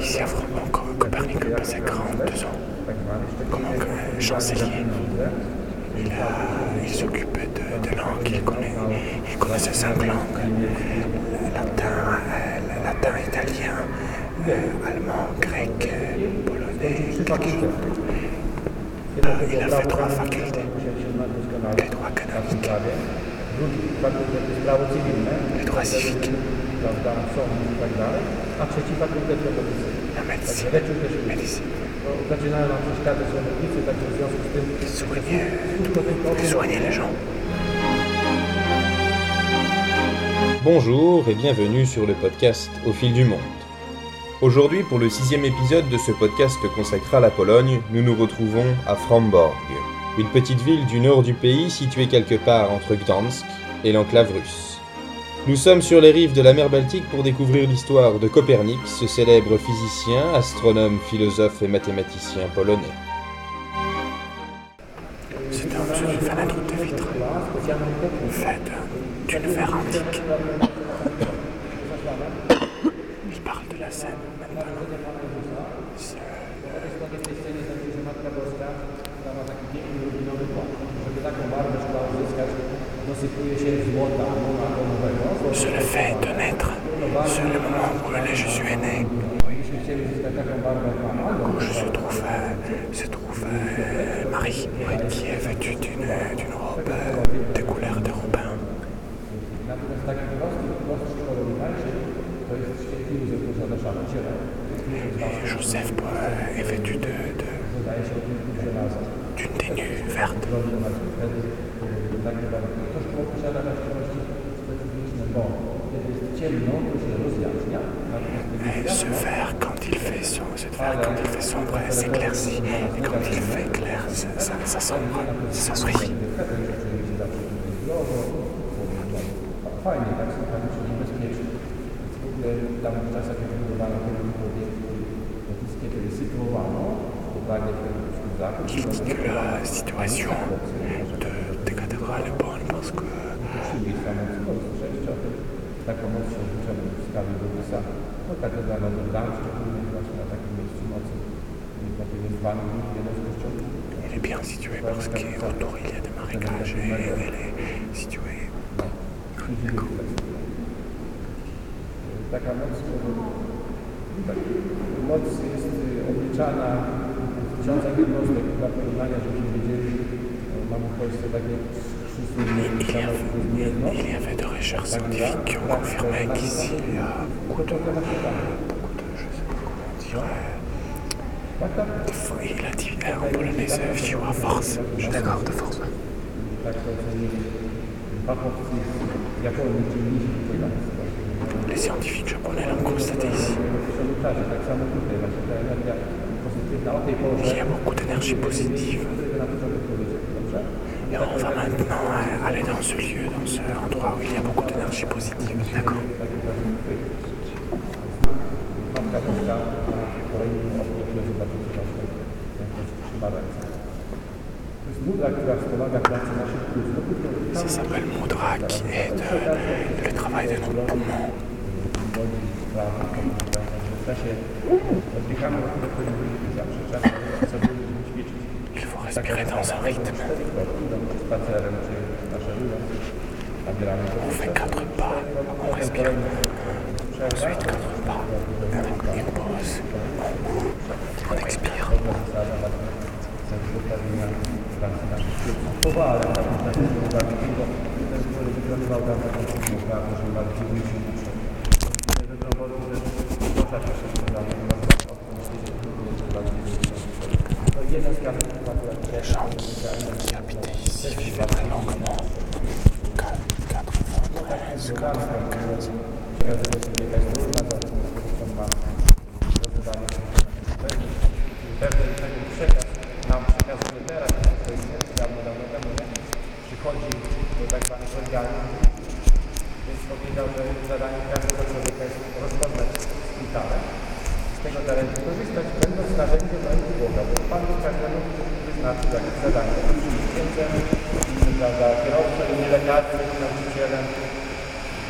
Ici, vraiment, Copernic passait 42 ans. Comment que chancelier, il, a- il s'occupait de, de langues, il, connaît, il connaissait cinq langues. Latin, euh, latin, italien, euh, allemand, grec, euh, polonais, quelque chose. Euh, il a fait trois facultés. Les droits canoniques, les droits civiques, prawda, sąd i tak dalej, a trzeci fakultet medycyny. la médecine, Leczył też médecine. no, zaczynają nam przeszkadzać sądownicy, także w związku z tym Soigner, tylko tylko soigner les gens. Bonjour et bienvenue sur le podcast Au fil du monde. Aujourd'hui, pour le sixième épisode de ce podcast consacré à la Pologne, nous nous retrouvons à Framborg, une petite ville du nord du pays située quelque part entre Gdansk et l'enclave russe. Nous sommes sur les rives de la mer Baltique pour découvrir l'histoire de Copernic, ce célèbre physicien, astronome, philosophe et mathématicien polonais. De vitre, d'une verre antique. Il parle de la Seine Je le fais de naître. C'est le moment où le Jésus est né. Quand je se trouve, se trouve Marie, qui est vêtue d'une, robe euh, de couleur de robin. Et Joseph est vêtu de, de, d'une tenue verte posiada ce verre, quand il fait sombre, il fait s'éclaircit. Et quand il fait clair, ça, sombre, s'oscille. Fajnie, tak ogóle tam la situation de, est bonne parce que siły samochodu, słyszeliście o tym, taką moc się liczebną w skali Bogusa, no katedrala do Gdań, szczególnie właśnie na takim miejscu mocy, takim jest Wangi, jeden z kościołów. elle est bien située parce qu'autour il y a des marécages et elle est située. Taka moc, tak, moc jest y, obliczana w tysiącach jednostek dla porównania, żebyśmy wiedzieli, no, mamy w Polsce takie trzy słynne Il y, jednostki. avait, il y avait des recherches scientifiques qui ont confirmé qu'ici il y a beaucoup de, beaucoup de, je sais pas comment on dirait, Tak, tak. de fo- il a dit euh, en polonais c'est siła force. Je suis d'accord, de force. Tak to ocenili fachowcy z Japonii, czyli nisi Les scientifiques japonais l'ont constaté ici. Przemytacze, tak samo tutaj właśnie ta energia pozytywna o tej porze. Il y a beaucoup d'énergie positive. Na początek powiedzieć, dobrze? Et on va maintenant euh, aller dans ce lieu, dans ce endroit où il y a beaucoup d'énergie positive. D'accord. Matka Boska na kolejnym okresie zobaczycie właśnie jak to trzyma ręce. To jest mudra, która wspomaga pracę naszych mózgów. Ça s'appelle Mudra, qui est de- le travail de nos poumons. Wodzi respirer dans un rythme. On fait quatre pas, on respire. Ensuite quatre pas, une pause. On expire. 93, 95. Pewien tego przekaz nam przekazuje teraz, to jest dawno, dawno temu, przychodzi do tak zwanych organów, więc powiedział, że zadaniem każdego człowieka jest rozpoznać szpitalę, z tego talentu korzystać, będąc narzędziem ręki Boga, bo Pan Bóg każdemu wyznaczył jakieś zadanie, księdzem, prawda, nie lekarzem, nie nauczycielem,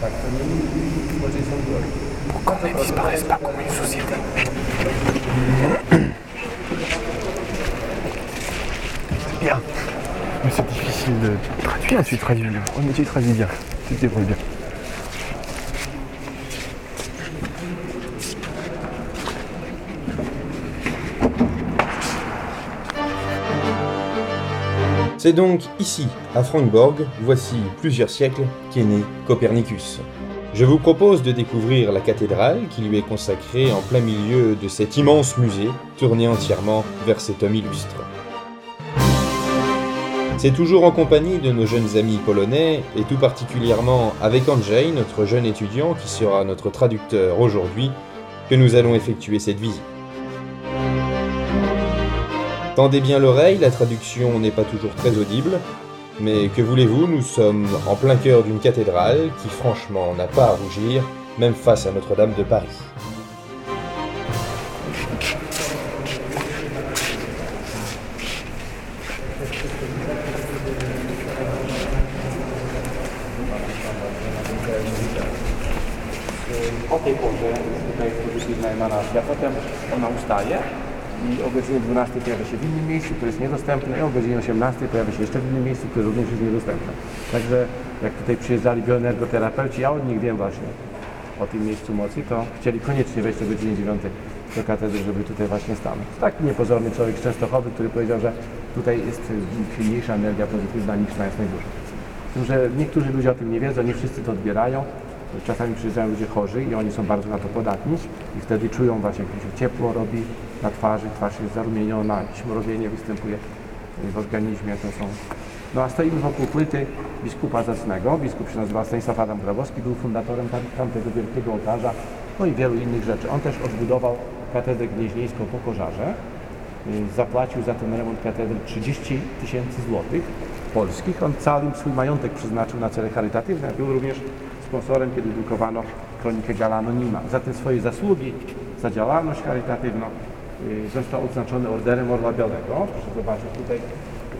Pour qu'on ne disparaisse pas comme une société. Bien. Mais c'est difficile de traduire. tu traduis bien. Oh, mais tu traduis bien. Tu te débrouilles bien. C'est donc ici, à Frankborg, voici plusieurs siècles, qu'est né Copernicus. Je vous propose de découvrir la cathédrale qui lui est consacrée en plein milieu de cet immense musée, tourné entièrement vers cet homme illustre. C'est toujours en compagnie de nos jeunes amis polonais, et tout particulièrement avec Andrzej, notre jeune étudiant qui sera notre traducteur aujourd'hui, que nous allons effectuer cette visite. Tendez bien l'oreille, la traduction n'est pas toujours très audible, mais que voulez-vous, nous sommes en plein cœur d'une cathédrale qui franchement n'a pas à rougir, même face à Notre-Dame de Paris. I o godzinie 12 pojawia się w innym miejscu, które jest niedostępne i o godzinie 18 pojawia się jeszcze w innym miejscu, które również jest niedostępne. Także jak tutaj przyjeżdżali bioenergoterapeuci, ja od nich wiem właśnie o tym miejscu mocy, to chcieli koniecznie wejść o godzinie 9 do katedry, żeby tutaj właśnie stanąć. Taki niepozorny człowiek z Częstochowy, który powiedział, że tutaj jest silniejsza energia pozytywna niż na Jasnej Górze. Z tym, że niektórzy ludzie o tym nie wiedzą, nie wszyscy to odbierają. Czasami przyjeżdżają ludzie chorzy i oni są bardzo na to podatni i wtedy czują właśnie, jak się ciepło robi na twarzy, twarz jest zarumieniona, jakieś mrowienie występuje w organizmie, to są... No a stoimy wokół płyty biskupa zacnego, biskup się nazywa Stanisław Adam Grabowski, był fundatorem tam, tamtego wielkiego ołtarza, no i wielu innych rzeczy. On też odbudował katedrę gnieźnieńską po pożarze, Y, zapłacił za ten remont katedry 30 tysięcy złotych polskich. On cały swój majątek przeznaczył na cele charytatywne. Był również sponsorem, kiedy drukowano kronikę Gala Anonima. Za te swoje zasługi, za działalność charytatywną został odznaczony Orderem Orła Białego. Proszę zobaczyć, tutaj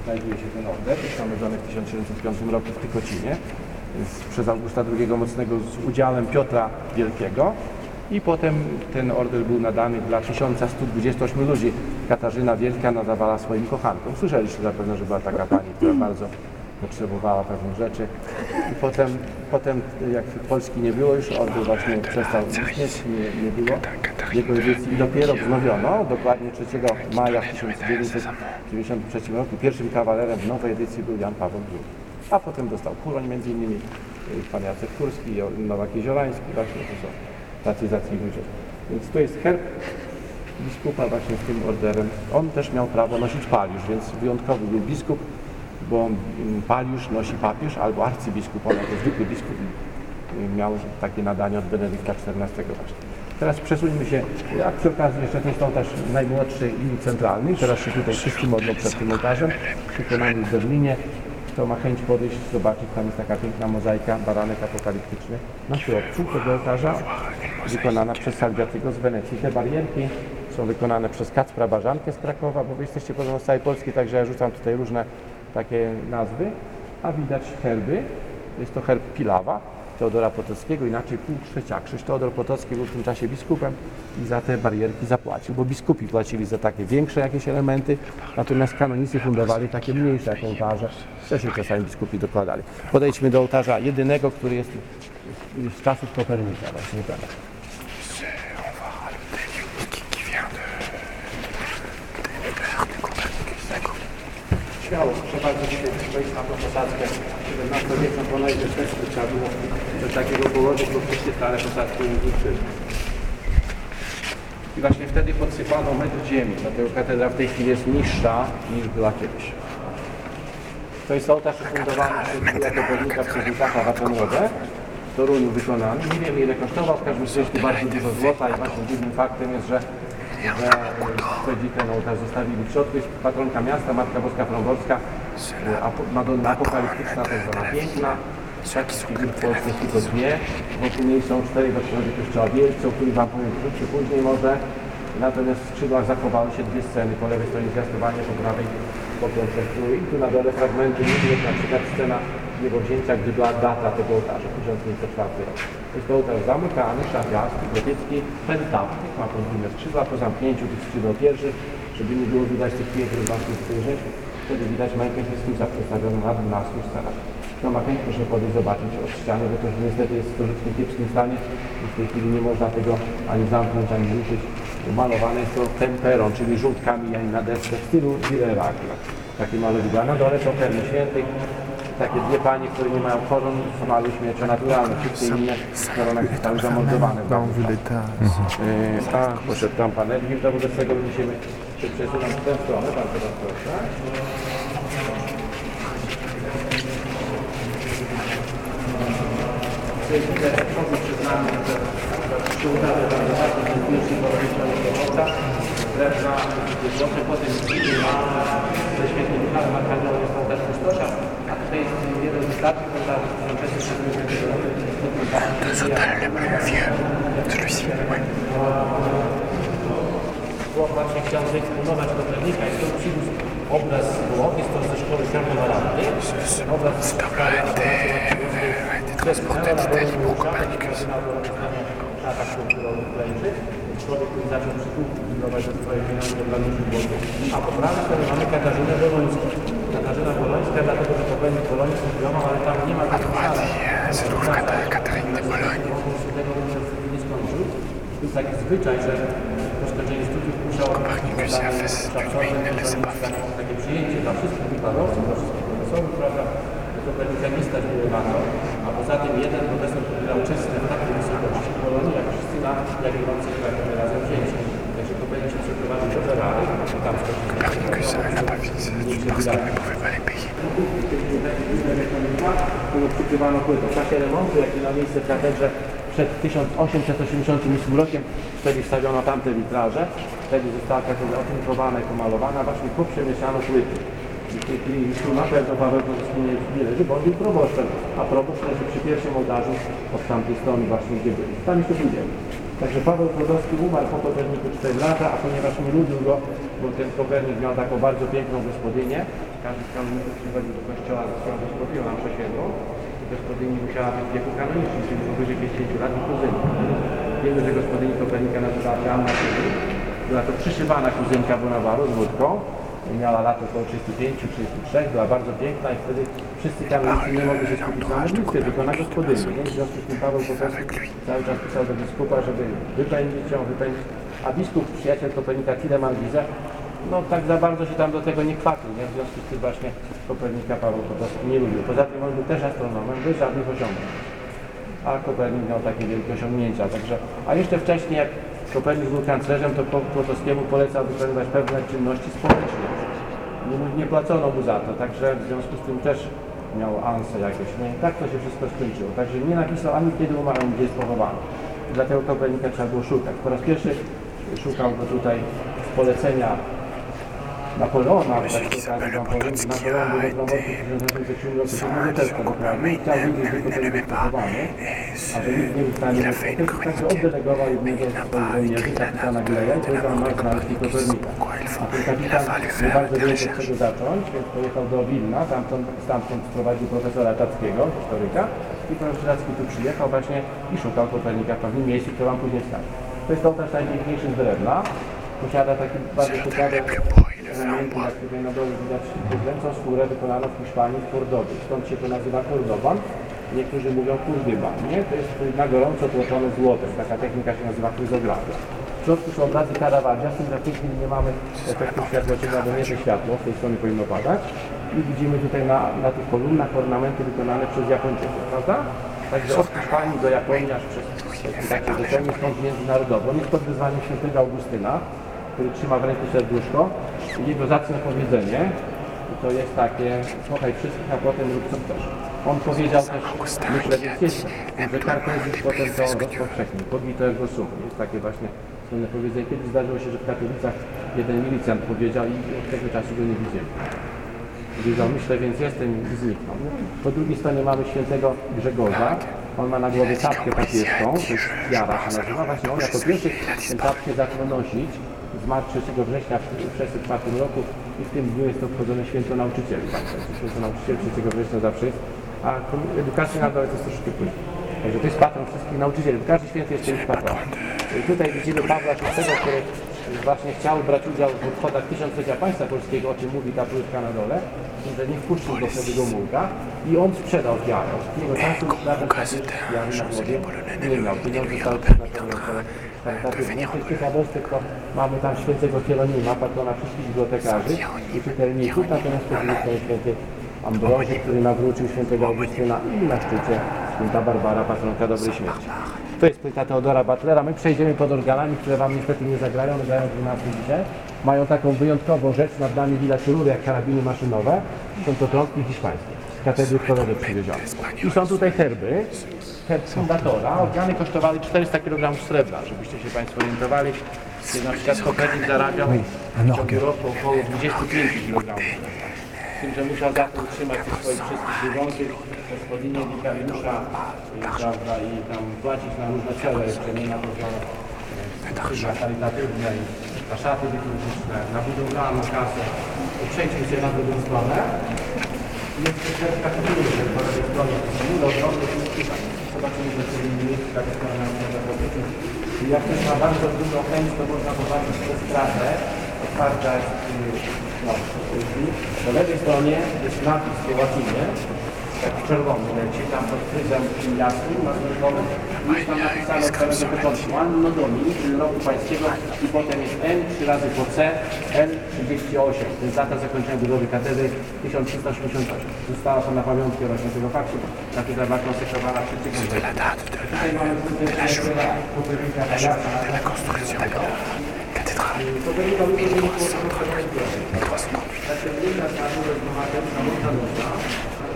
znajduje się ten order, ustanowiony w 1705 roku w Tykocinie przez Augusta II Mocnego z udziałem Piotra Wielkiego. I potem ten order był nadany dla 1128 ludzi. Katarzyna Wielka nadawała swoim kochankom. Słyszeliście zapewne, że była taka pani, która bardzo potrzebowała pewnych rzeczy. I potem, potem jak Polski nie było już, order właśnie przestał istnieć, nie, nie było jego edycji. I dopiero wznowiono, dokładnie 3 maja 1993 roku, pierwszym kawalerem w nowej edycji był Jan Paweł II. A potem dostał Kuroń między innymi, y, pan Jacek Kurski, Nowak Jeziorański, właśnie to są tacy zacni ludzie. Więc to jest herb biskupa właśnie z tym orderem. On też miał prawo nosić paliusz, więc wyjątkowy był biskup, bo mm, paliusz nosi papież albo arcybiskup, on jako zwykły biskup y, miał takie nadanie od Benedykta XIV właśnie. Teraz przesuńmy się, a przy okazji jeszcze jest ołtarz najmłodszy i centralny. Teraz się tutaj wszyscy modlą przed tym ołtarzem, wykonany w Berlinie. Kto ma chęć podejść, zobaczyć, tam jest taka piękna mozaika, baranek apokaliptyczny na środku tego ołtarza, wykonana przez Salviatiego z Wenecji. Te barierki są wykonane przez Kacpra Barzankę z Krakowa, bo wy jesteście podobno z całej Polski, także ja rzucam tutaj różne takie nazwy, a widać herby. Jest to herb Pilawa, Teodora Potockiego, inaczej pół trzeciak. Krzyż Teodor Potocki był w tym czasie biskupem i za te barierki zapłacił, bo biskupi płacili za takie większe jakieś elementy, natomiast kanonicy fundowali takie mniejsze jak ołtarze, co się czasami biskupi dokładali. Podejdźmy do ołtarza jedynego, który jest z czasów Kopernika właśnie Śmiało, proszę bardzo, dzisiaj wejść na tą posadzkę 17-wieczną, bo najpierw też trzeba było do takiego stare posadzki nie wróciły. I właśnie wtedy podsypano metr ziemi, dlatego katedra w tej chwili jest niższa niż była kiedyś. To jest ołtarz ufundowany przez Julia Kopernika przez Isaaca Watenrodę w Toruniu wykonany. Nie wiemy ile kosztował, w każdym razie bardzo dużo złota i właśnie dziwnym faktem jest, że że wtedy ten ołtarz zostawili w środku. Jest patronka miasta, Matka Boska Frąborska, e, Madonna Apokaliptyczna, tak zwana piękna. W Polsce jest tylko dwie. Wokół niej są cztery doświadczone kościoła wielcy, o których Wam powiem wkrótce później może. Natomiast w skrzydłach zachowały się dwie sceny. Po lewej stronie zwiastowanie, po prawej pokłon przed królu. I tu na dole fragmenty jak na przykład scena niebowzięcia, gdy była data tego ołtarza, 1504 rok. Jest to ołtarz zamykany, szafiasty, gotycki, pentaptyk, ma podwójne skrzydła, po zamknięciu tych skrzydeł pierwszych, żeby nie było widać tych pięknych właśnie spojrzeć, wtedy widać Majkę Chrystusa przedstawioną na 12 scenach. No ma chęć, proszę podejść zobaczyć od ściany, bo to niestety jest w troszeczkę kiepskim stanie i w tej chwili nie można tego ani zamknąć, ani ruszyć. Malowane jest to temperą, czyli żółtkami ani na desce w stylu akurat. Takie malowidła. Na dole są perły świętych, takie dwie panie, które nie mają koron, malu śmiercią naturalną. Wszystkie inne koronach zostały zamordowane. w. Yy, A, poszedł tam pan Edwin, to wobec tego będziemy się przesunąć tę stronę, bardzo was proszę. Tutaj widać przodu przed nami, się udało bardzo bardzo ten pierwszy porozmawiany do woda. Drewna, potem widzimy na ze świetnym Michałem Arkadią jest też Kustosia, a tutaj jest jeden z starszych ołtarzy z 1660 roku. Deux hôtels les plus vieux. Celui-ci, ouais. Właśnie chciał wyeksponować Kopernika. Jest to przyniósł obraz z Włoch, jest to ze szkoły Karnowalanty. Obraz z Copernicus. Tata kulturowy Ukraińczyk. Człowiek, który zaczął przytułki budować za swoje pieniądze dla ludzi głodnych. A po prawej stronie mamy Katarzynę Bolońską. Katarzyna Bolońska, dlatego że Kopernik Boloński zbudował, ale tam nie ma À droite, il y a c'est toujours Cat- Catherine de Bologne. tego nie skończył. Jest taki zwyczaj, że studiów musiał Copernicus a fait ses études, mais il ne laissait pas finir. takie przyjęcie dla wszystkich wykładowców, dla wszystkich profesorów, prawda? Kopernika nie stać było na to, a poza tym jeden profesor pobierał czysty w takiej wysokości Polonii, jak wszyscy na Jagiellonce i razem wzięci. Także Kopernik się przeprowadził do Ferrari, tam qu'il ne pouvait pas les payer. którą przykrywano płytą. W czasie remontu, jaki miał miejsce w katedrze przed 1888 rokiem, wtedy wstawiono tamte witraże, wtedy została katedra otynkowana i pomalowana, właśnie poprzemieszano płyty. I w tej chwili już tu na pewno Paweł Kowalski nie, nie leży, bo on był proboszczem, a proboszcz leży przy pierwszym ołtarzu od tamtej strony właśnie, gdzie byli. Tam jeszcze pójdziemy. Także Paweł Kowalski umarł po Koperniku 4 lata, a ponieważ nie lubił go, bo ten Kopernik miał taką bardzo piękną gospodynię, każdy z kanoników przychodził do kościoła ze swoją gospodynią na przesiedlu, gospodyni musiała być w wieku kanonicznym, czyli powyżej 50 lat i kuzynka. Wiemy, że gospodyni Kopernika nazywała się Anna Kuzy. Była to przyszywana kuzynka Bonawaru z łódką. Miała lat około 35-33, była bardzo piękna i wtedy wszyscy kanonicy nie mogli się skupić na modlitwie, tylko na gospodyni. Więc w związku z tym Paweł po prostu cały czas pisał do biskupa, żeby wypędzić ją, wypędzić. A biskup, przyjaciel Kopernika Tileman Giza, no tak za bardzo się tam do tego nie kwapił, nie? w związku z tym właśnie Kopernika Paweł po prostu nie lubił. Poza tym on był też astronomem, bez żadnych osiągnięć. A Kopernik miał takie wielkie osiągnięcia, także, a jeszcze wcześniej jak Kopernik był kanclerzem, to Po- Potockiemu polecał wykonywać pewne czynności społeczne. Nie, nie płacono mu za to, także w związku z tym też miał ansę jakieś, nie? Tak to się wszystko skończyło. Także nie napisał ani kiedy umarł, ani gdzie jest pochowany. I dlatego Kopernika trzeba było szukać. Po raz pierwszy szukał go tutaj polecenia Tak był Potocki, a été był też mais il ne l'aimait pas. Et ce- il a fait une chronique. Mais il n'a pas écrit la date de, de la mort de Copernicus, pourquoi il faut. Il a fallu faire bardzo des recherches. czego zacząć, więc pojechał do Wilna, tamtąd, stamtąd sprowadził profesora Tackiego, historyka i profesor Tacki tu przyjechał właśnie i szukał Kopernika w pewnym miejscu, które wam później wskażę. To jest ołtarz najpiękniejszy z drewna. Posiada taki bardzo ciekawy elementy, jak tutaj na dole widać dręcą skórę wykonano w Hiszpanii w Kordowie. Stąd się to nazywa Kordoban. Niektórzy mówią kurdyban, nie? To jest na gorąco tłoczone złotem. Taka technika się nazywa kryzografia. W środku są obrazy Caravaggia, z tym, że w tej chwili nie mamy efektu światłocienia, bo nie to światło, z tej strony powinno padać. I widzimy tutaj na, na tych kolumnach ornamenty wykonane przez Japończyków, prawda? Także od Hiszpanii do Japonii aż przez takie doceniem stąd międzynarodowo. Jest pod wyzwaniem świętego Augustyna, który trzyma w ręku serduszko i jego zacne powiedzenie, to jest takie, słuchaj wszystkich, a potem rób co chcesz. On powiedział też, myślę, że jest, że Kartezjusz potem to rozpowszechnił, podbito jego sumy. Jest takie właśnie słynne powiedzenie. Kiedyś zdarzyło się, że w Katowicach jeden milicjant powiedział i od tego czasu go nie widzieli. Powiedział, myślę, więc jestem i zniknął. Po drugiej stronie mamy świętego Grzegorza. On ma na głowie czapkę papieską, to jest jara się nazywa. Właśnie on jako pierwszy tę czapkę zaczął nosić. Zmarł 3 września w 1904 roku i w tym dniu jest to obchodzone święto nauczycieli. Tak, to święto nauczycieli 3 września zawsze jest, a edukacja narodowa jest troszeczkę później. Także to jest patron wszystkich nauczycieli. Każdy święty jest czymś patronem. Tutaj widzimy Pawła VI, który właśnie chciał brać udział w obchodach tysiąclecia państwa polskiego, o czym mówi ta płytka na dole, że nie wpuścił do Mułka i on sprzedał wiarę. Od tego czasu nawet wiary na głowie nie miał. Pieniądze zostały przeznaczone na tych to mamy tam świętego Hieronima, patrona wszystkich bibliotekarzy i czytelników, natomiast to jest święty Ambroży, który nawrócił świętego Augustyna i na szczycie święta Barbara, patronka dobrej śmierci. To jest płyta Teodora Butlera. My przejdziemy pod organami, które Wam niestety nie zagrają, one grają 12 dzisiaj. Mają taką wyjątkową rzecz, nad nami widać rury jak karabiny maszynowe. Są to trąbki hiszpańskie, z katedry w Toledo przywiezione. I są tutaj herby, herb fundatora. Organy kosztowały 400 kg srebra, żebyście się Państwo orientowali. Na przykład Kopernik zarabiał w ciągu roku około 25 kg. Z tym, że musiał za to utrzymać tych swoich wszystkich służących, gospodynię, wikariusza, y, prawda, i tam płacić na różne cele, jeszcze nie na to, że e, na charytatywne, i na szaty liturgiczne, na budowlaną kasę. Przejdźmy się na drugą stronę. Jest też kategoria, że po lewej stronie są ile ogromnych tutaj. Zobaczymy, że w tym miejscu tak zobaczyć. I jak ktoś ma bardzo dużą chęć, to można zobaczyć przez stratę. Otwarta jest y, no, po lewej stronie jest napis łacinie, taki czerwony leci, tam pod fryzem jasnym, maznykowym i jest tam napisane od samego początku Anno Domini, czyli roku pańskiego i potem jest N, 3 razy po C, N 38. To jest data zakończenia budowy katedry 1388. Została to na pamiątkę właśnie tego faktu, katedra była konsekrowana przed tygodniem. Tutaj mamy Kopernika Rekonstrukcja katedrali. Kopernika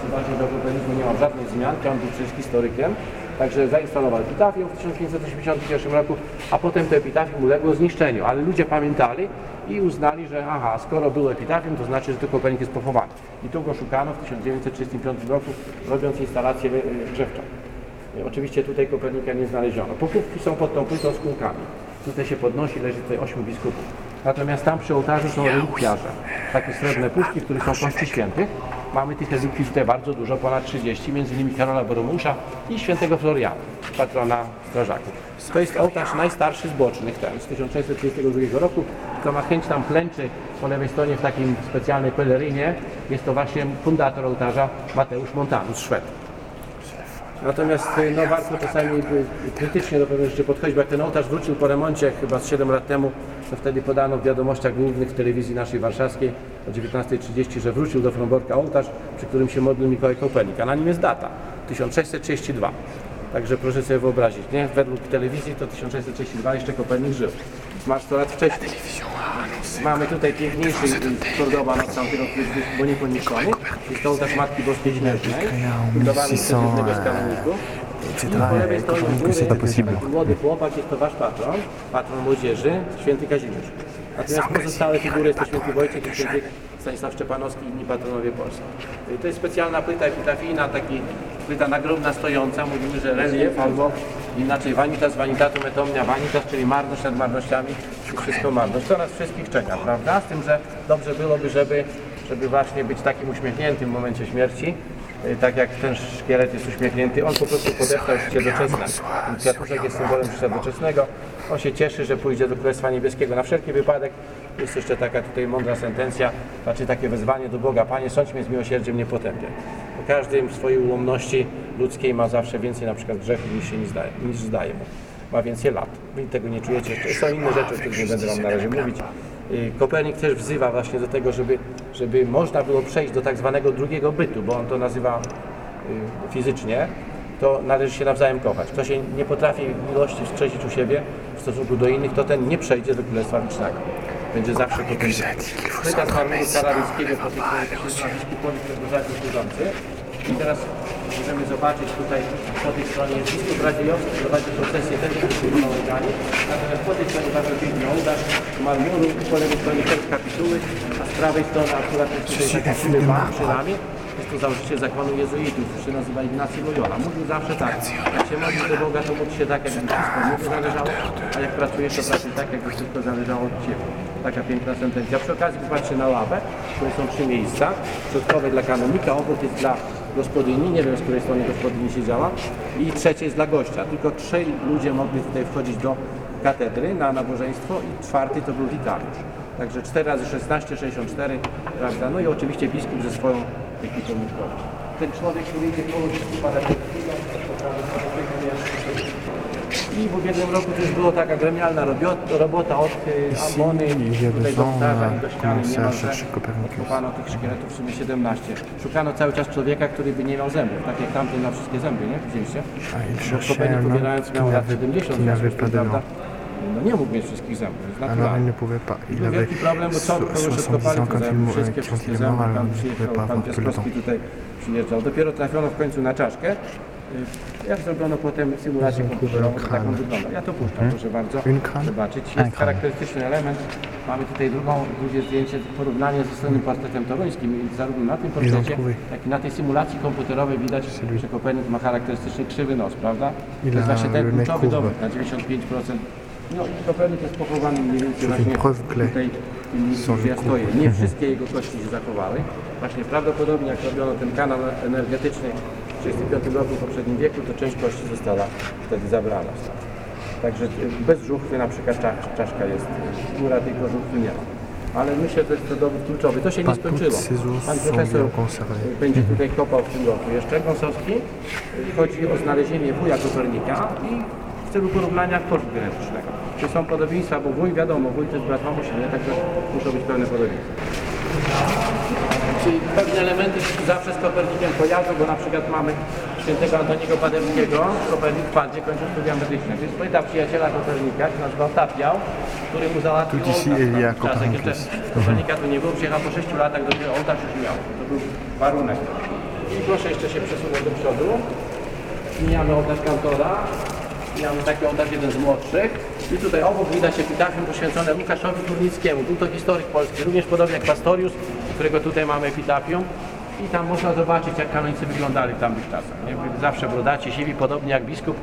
Zobaczmy, do Koperniku nie ma żadnych zmian, on był przecież historykiem, także zainstalował epitafium w 1581 roku, a potem to epitafium uległo zniszczeniu, ale ludzie pamiętali i uznali, że aha, skoro było epitafium, to znaczy, że to Kopernik jest pochowany. I tu go szukano w 1935 roku, robiąc instalację grzewczą. Oczywiście tutaj Kopernika nie znaleziono. Pokówki są pod tą płytą z kółkami. Tutaj się podnosi, leży tutaj ośmiu biskupów. Natomiast tam przy ołtarzu są relikwiarze. Takie srebrne puszki, w których są kości świętych. Mamy tych relikwii tutaj bardzo dużo, ponad 30, między innymi Karola Boromusza i świętego Floriana, patrona strażaków. To jest ołtarz najstarszy z bocznych, ten z 1632 roku. Kto ma chęć tam klęczy po lewej stronie w takim specjalnej pelerynie, jest to właśnie fundator ołtarza Mateusz Montanus, Szwed. Natomiast no, warto czasami y, krytycznie do pewnych rzeczy podchodzić, bo jak ten ołtarz wrócił po remoncie chyba z 7 lat temu, to wtedy podano w wiadomościach głównych telewizji naszej warszawskiej o 19.30, że wrócił do Fromborka ołtarz, przy którym się modlił Mikołaj Kopernik, a na nim jest data 1632. Także proszę sobie wyobrazić, nie? Według telewizji to 1632 jeszcze Kopernik żył. Masz 100 lat wcześniej. Mamy tutaj piękniejszy Kordoba nad jest bo nie poniszczony. Jest to ołtarz Matki Boskiej Śmiertnej, budowany przez jednego z kanoników. I po lewej stronie u góry jest taki młody chłopak, jest to wasz patron, patron młodzieży, święty Kazimierz. Natomiast pozostałe figury jest to święty Wojciech i święty Stanisław Szczepanowski i inni patronowie Polski. I To jest specjalna płyta epitafijna, taki płyta nagrobna stojąca, mówimy, że relief albo inaczej vanitas vanitatum et omnia vanitas, czyli marność nad marnościami i wszystko marność. To nas wszystkich czeka, prawda? Z tym, że dobrze byłoby, żeby, żeby właśnie być takim uśmiechniętym w momencie śmierci, Y, tak jak ten szkielet jest uśmiechnięty, on po prostu podeptał życie doczesne. Ten Kwiatuszek jest symbolem życia doczesnego. On się cieszy, że pójdzie do Królestwa Niebieskiego. Na wszelki wypadek jest jeszcze taka tutaj mądra sentencja, znaczy takie wezwanie do Boga. Panie, sądź mnie z miłosierdziem, nie potępię. Każdy w swojej ułomności ludzkiej ma zawsze więcej na przykład grzechów niż się nie zdaje, niż zdaje mu. Ma więcej lat. Wy tego nie czujecie. To są inne rzeczy, o których nie będę Wam na razie mówić. Y, Kopernik też wzywa właśnie do tego, żeby, żeby można było przejść do tak zwanego drugiego bytu, bo on to nazywa y, fizycznie, to należy się nawzajem kochać. Kto się nie potrafi miłości wskrzesić u siebie w stosunku do innych, to ten nie przejdzie do Królestwa Wiecznego. będzie zawsze podwójny. Przekaz Marmuru Karaluskiego po tej Polis Przedłużaczy Służący. I teraz możemy zobaczyć tutaj po tej stronie jest biskup Radziejowski, prowadzi procesję też nogami. Natomiast po tej stronie bardzo piękny ołtarz marmuru, po lewej stronie tekst kapituły, a z prawej strony akurat jest tutaj taka chyba przy ramię. Jest to założyciel zakonu jezuitów, który się nazywa Ignacy Loyola. Mówił zawsze tak, jak się modlisz do Boga, to módl się tak, jakby wszystko Niego zależało, a jak pracujesz, to pracuj tak, jakby wszystko zależało od Ciebie. Taka piękna sentencja. Przy okazji popatrzcie na ławę, które są trzy miejsca. Środkowe dla kanonika, obok jest dla gospodyni, nie wiem z której strony gospodyni siedziała i trzecie jest dla gościa. Tylko trzej ludzie mogli tutaj wchodzić do katedry na nabożeństwo i czwarty to był wikariusz. Także 4 razy 16, 64, prawda? No i oczywiście biskup ze swoją ekipą. Ten człowiek, który idzie koło biskupa Radzieckiego, i w ubiegłym roku też była taka gremialna robota od y, ambony tutaj do on i do ściany niemalże. Odkopano tych szkieletów w sumie 17. Szukano cały czas człowieka, który by nie miał zębów, tak jak tamten na wszystkie zęby, nie? Widzieliście? Un homme pobierając miał lat n'avait 70, qui w związku z tym, prawda? No nie mógł mieć wszystkich zębów, to jest naturalne. Był wielki problem, bo co kogoś 70 odkopali te zęby, wszystkie, wszystkie zęby, pan przyjechał, pan Piaskowski tutaj przyjeżdżał. Dopiero trafiono w końcu na czaszkę. Y, Jak zrobiono potem symulację komputerową, to tak on wygląda. Ja to puszczam, proszę bardzo, zobaczyć. Jest charakterystyczny element. Mamy tutaj drugą, drugie zdjęcie, porównanie ze słynnym portretem toruńskim. I zarówno na tym portrecie, jak i na tej symulacji komputerowej widać, że Kopernik ma charakterystyczny krzywy nos, prawda? To jest właśnie ten kluczowy dowód na 95%. No i Kopernik jest pochowany mniej więcej właśnie tutaj ja stoję. Nie wszystkie jego kości się zachowały. Właśnie prawdopodobnie jak robiono ten kanał energetyczny w 1935 roku w poprzednim wieku, to część kości została wtedy zabrana. Także y, bez żuchwy na przykład czasz, czaszka jest, góra tylko żuchwy nie ma. Ale myślę, że to jest dowód kluczowy. To się nie skończyło. Pan profesor y, będzie tutaj kopał w tym roku jeszcze. Gąsowski y, chodzi o znalezienie wuja Kopernika i w celu porównania korzu genetycznego. Czy są podobieństwa, bo wuj wiadomo, wuj to jest brat nie? także muszą być pewne podobieństwa. Czyli pewne elementy się zawsze z Kopernikiem kojarzą, bo na przykład mamy świętego Antoniego Paderewskiego, Kopernik w Padzie kończył studia medyczne. Jest płyta przyjaciela Kopernika, który nazywał Tapiał, który mu załatwił ołtarz il y a na czas, jak jeszcze. Kopernika tu nie było, przyjechał po 6 latach, dopiero ołtarz już miał. To był warunek. I proszę jeszcze się przesunąć do przodu. Mijamy ołtarz kantora. Mamy taki ołtarz jeden z młodszych. I tutaj obok widać epitafium poświęcone Łukaszowi Górnickiemu. Był to historyk polski, również podobnie jak Pastorius, którego tutaj mamy epitafium. I tam można zobaczyć, jak kanonicy wyglądali w tamtych czasach. Nie? Zawsze brodaci, siwi, podobnie jak biskup,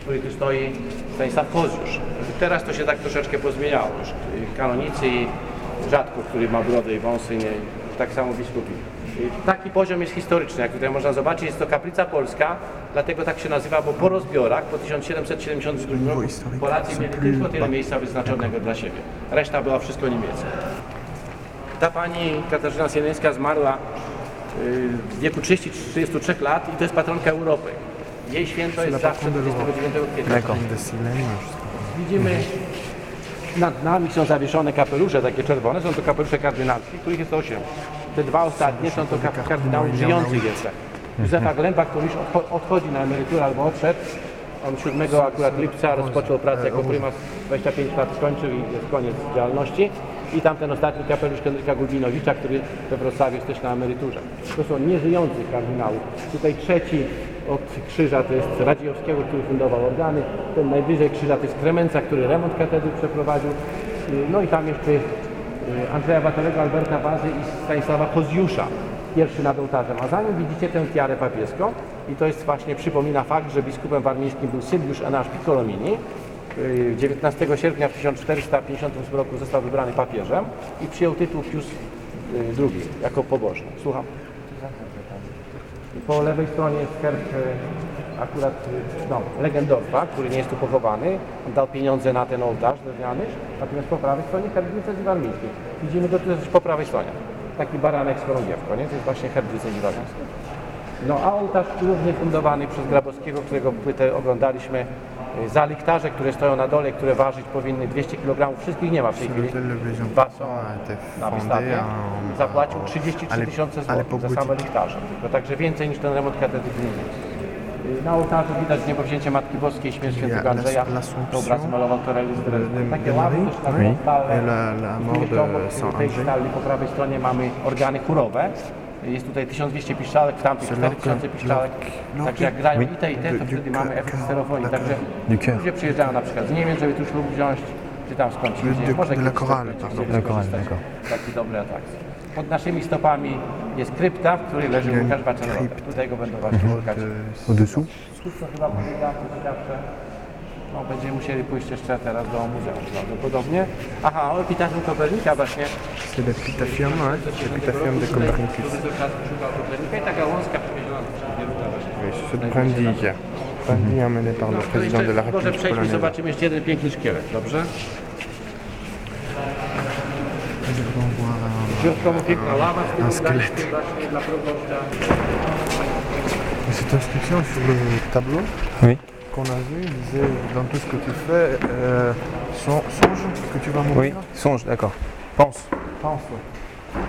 który tu stoi, Stanisław Koziusz. Teraz to się tak troszeczkę pozmieniało już. Kanonicy i rzadko, który ma brodę i wąsy, nie, tak samo biskupi. Taki poziom jest historyczny, jak tutaj można zobaczyć, jest to kaplica polska, dlatego tak się nazywa, bo po rozbiorach po 1772 roku Polacy mieli tylko tyle miejsca wyznaczonego dla siebie. Reszta była wszystko niemieckie. Ta pani Katarzyna Sieleńska zmarła y, w wieku 30-33 lat i to jest patronka Europy. Jej święto jest zawsze 29 kwietnia. Widzimy nad nami są zawieszone kapelusze takie czerwone, są to kapelusze kardynalskie, których jest 8. Te dwa ostatnie są to kardynałów żyjących jeszcze. Józefa Glęba, który już odcho- odchodzi na emeryturę albo odszedł. On 7 akurat lipca rozpoczął pracę jako prymas, 25 lat skończył i jest koniec działalności. I tamten ostatni kapelusz Henryka Gulbinowicza, który we Wrocławiu jest też na emeryturze. To są nieżyjących kardynałów. Tutaj trzeci od krzyża to jest Radziejowskiego, który fundował organy. Ten najwyżej krzyża to jest Kremenca, który remont katedry przeprowadził. No i tam jeszcze y, Andrzeja Batalego, Alberta Wazy i Stanisława Kozjusza, pierwszy nad ołtarzem. A za nim widzicie tę tiarę papieską i to jest właśnie, przypomina fakt, że biskupem warmińskim był Sylwiusz Enasz Piccolomini. Y, 19 sierpnia w 1458 roku został wybrany papieżem i przyjął tytuł Pius y, II jako pobożny. Słucham. Po lewej stronie jest herb e, akurat e, no, Legendorfa, który nie jest tu pochowany. On dał pieniądze na ten ołtarz drewniany. Natomiast po prawej stronie herb diecezji. Widzimy go też po prawej stronie. Taki baranek z chorągiewką, nie? To jest właśnie herb diecezji. No a ołtarz głównie fundowany przez Grabowskiego, którego płytę oglądaliśmy. E, Za liktarze, które stoją na dole, które ważyć powinny 200 kg, wszystkich nie ma w tej chwili. Dwa są na wystawie. Zapłacił en- 33 à l'ép- tysiące złotych za same liktarze. To także więcej niż ten remont katedry w Niemiec. Y, Na ołtarzu widać niebowzięcie Matki Boskiej, śmierć świętego Andrzeja. To obraz malował Torelli z. Takie ławy też na stalli po prawej stronie mamy organy chórowe. Jest tutaj 1200 piszczalek, w tamtych C'est 4000 l'orgue- piszczalek. l'orgue- Także jak grają i te i te, to wtedy mamy efekt sterofonii. d'accord. Także ludzie przyjeżdżają na przykład z Niemiec, żeby tu ślub wziąć, czy tam skądś indziej. Może kiedyś d'accord. Taki dobry atrakcja. Pod naszymi stopami jest krypta, w której leży Łukasz crypte. Tutaj go będą właśnie szukać. De- Au-dessous Wszystko chyba wygląda zawsze. No, będziemy musieli pójść jeszcze teraz do muzeum prawdopodobnie. Aha, o epitafium Kopernika właśnie. C'est l'épitaphium, ouais. l'épitaphium de Copernicus. Kopernika i ta gałązka przywieziona przez. Oui, c'est de Brindille. Brindille emmené par le président de la może République przejdźmy, polonaise. zobaczymy jeszcze jeden piękny szkielet, dobrze? Środkowo piękna lawa z tym szkielet. właśnie dla proboszcza. Cette inscription sur le tableau Oui. Qu'on a vu disait dans tout ce que tu fais, euh, son- songe que tu vas mourir. Oui, songe, d'accord. Pense. Pense. ouais.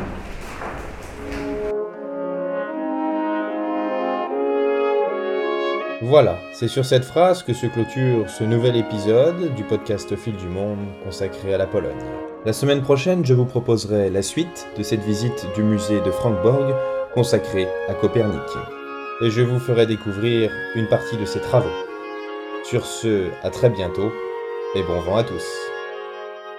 Voilà, c'est sur cette phrase que se clôture ce nouvel épisode du podcast fil du monde consacré à la Pologne. La semaine prochaine, je vous proposerai la suite de cette visite du musée de Frankborg consacré à Copernic. Et je vous ferai découvrir une partie de ses travaux. Sur ce, à très bientôt et bon vent à tous.